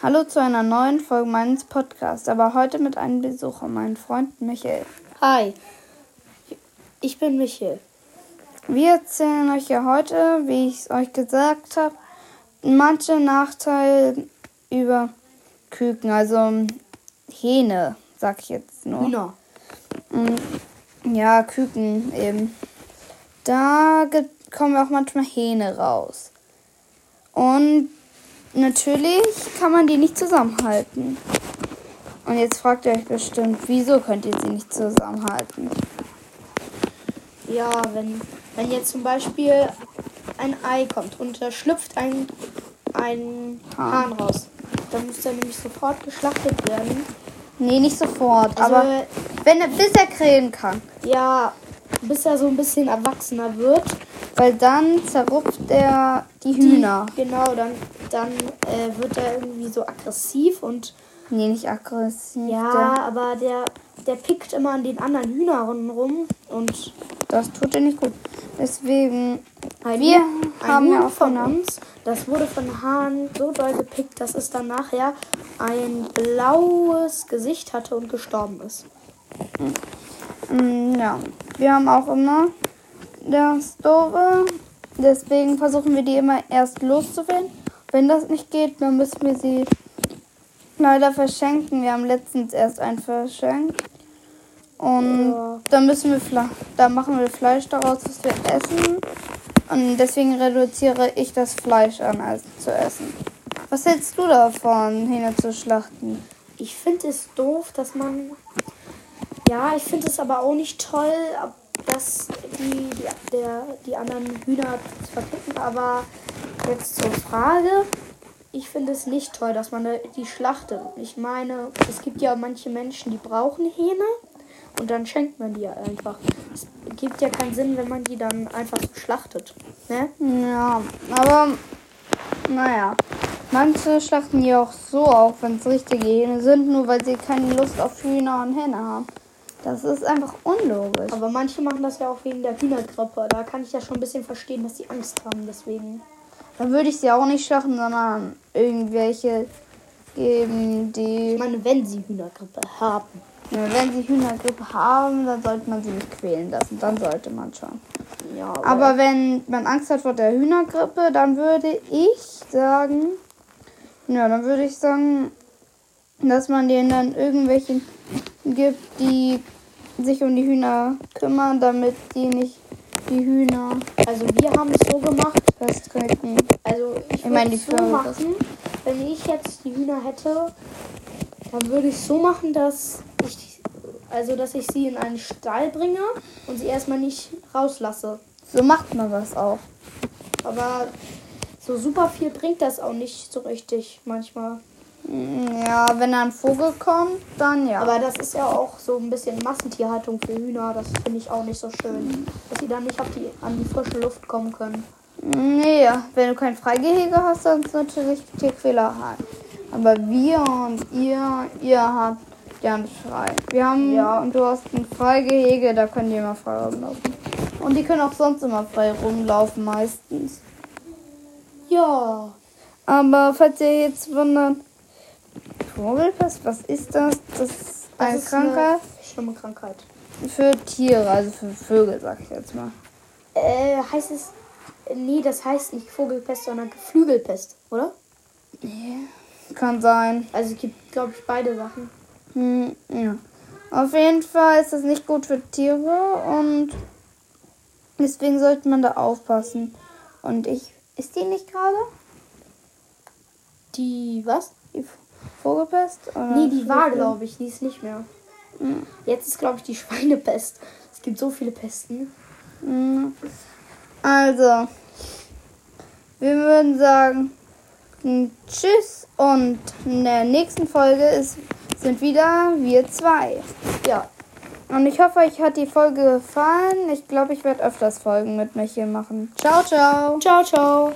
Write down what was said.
Hallo zu einer neuen Folge meines Podcasts, aber heute mit einem Besucher, meinem Freund Michael. Hi, ich bin Michael. Wir erzählen euch ja heute, wie ich es euch gesagt habe, manche Nachteile über Küken, also Hähne, sag ich jetzt nur. Hühner. Mm, Ja, Küken eben. Da kommen auch manchmal Hähne raus. Und natürlich kann man die nicht zusammenhalten. Und jetzt fragt ihr euch bestimmt, wieso könnt ihr sie nicht zusammenhalten? Ja, wenn, wenn jetzt zum Beispiel ein Ei kommt und da schlüpft ein, ein Hahn. Hahn raus, dann muss der nämlich sofort geschlachtet werden. Nee, nicht sofort, Also, aber wenn er, bis er krähen kann. ja, bis er so ein bisschen erwachsener wird. Weil dann zerrupft er die Hühner. Genau, dann, dann äh, wird er irgendwie so aggressiv und Nee, nicht aggressiv. ja, aber der, der pickt immer an den anderen Hühnern rum und Das tut er nicht gut. Deswegen, Ein wir Huhn- haben ja auch von uns. das wurde von Hahn so doll gepickt, dass es dann nachher ein blaues Gesicht hatte und gestorben ist. Mm, Ja, wir haben auch immer das Doofe. Deswegen versuchen wir die immer erst loszuwerden. Wenn das nicht geht, dann müssen wir sie leider verschenken. Wir haben letztens erst einen verschenkt. Und Ja. dann müssen wir Fle da machen wir Fleisch daraus, was wir essen. Und deswegen reduziere ich das Fleisch an, als zu essen. Was hältst du davon, Hähne zu schlachten? Ich finde es doof, dass man. Ja, ich finde es aber auch nicht toll, dass die, die, der, die anderen Hühner verpicken. Aber jetzt zur Frage. Ich finde es nicht toll, dass man die schlachtet. Ich meine, es gibt ja manche Menschen, die brauchen Hähne und dann schenkt man die ja einfach. Es gibt ja keinen Sinn, wenn man die dann einfach so schlachtet. Ne? Ja, aber naja. Manche schlachten die auch so auf, wenn es richtige Hähne sind, nur weil sie keine Lust auf Hühner und Hähne haben. Das ist einfach unlogisch. Aber manche machen das ja auch wegen der Hühnergrippe. Da kann ich ja schon ein bisschen verstehen, dass sie Angst haben. Deswegen. Dann würde ich sie auch nicht schlachten, sondern irgendwelche geben, die. Ich meine, wenn sie Hühnergrippe haben. Ja, wenn sie Hühnergrippe haben, dann sollte man sie nicht quälen lassen. Dann sollte man schon. Ja, Aber wenn man Angst hat vor der Hühnergrippe, dann würde ich sagen, ja, dann würde ich sagen, dass man denen dann irgendwelche gibt, die sich um die Hühner kümmern, damit die nicht die Hühner also wir haben es so gemacht. festtreten. Meine, die so machen, wenn ich jetzt die Hühner hätte, dann würde ich so machen, dass ich also dass ich sie in einen Stall bringe und sie erstmal nicht rauslasse. So macht man das auch. Aber so super viel bringt das auch nicht so richtig manchmal. Ja, wenn da ein Vogel kommt, dann ja. Aber das ist ja auch so ein bisschen Massentierhaltung für Hühner. Das finde ich auch nicht so schön. Dass sie dann nicht auf die, an die frische Luft kommen können. Nee, wenn du kein Freigehege hast, dann ist natürlich Tierquälerei. Aber wir und ihr, ihr habt ja nicht frei. Wir haben, Ja. und du hast ein Freigehege, da können die immer frei rumlaufen. Und die können auch sonst immer frei rumlaufen, meistens. Ja. Aber falls ihr jetzt wundert, Vogelpest, was ist das? Das ist Das eine ist Krankheit Eine schlimme Krankheit. für Tiere, also für Vögel, sag ich jetzt mal. Äh, heißt es. Nee, das heißt nicht Vogelpest, sondern Geflügelpest, oder? Kann sein. Also es gibt, glaube ich, beide Sachen. Hm, ja. Auf jeden Fall ist das nicht gut für Tiere und deswegen sollte man da aufpassen. Und ich. Ist die nicht gerade? Die, was? Die Vogelpest? Oder Nee, die war, Vögel? glaube ich. Die ist nicht mehr. Hm. Jetzt ist, glaube ich, die Schweinepest. Es gibt so viele Pesten. Hm. Also, wir würden sagen, tschüss und in der nächsten Folge ist, sind wieder wir zwei. Ja. Und ich hoffe, euch hat die Folge gefallen. Ich glaube, ich werde öfters Folgen mit Michael machen. Ciao, ciao. Ciao, ciao.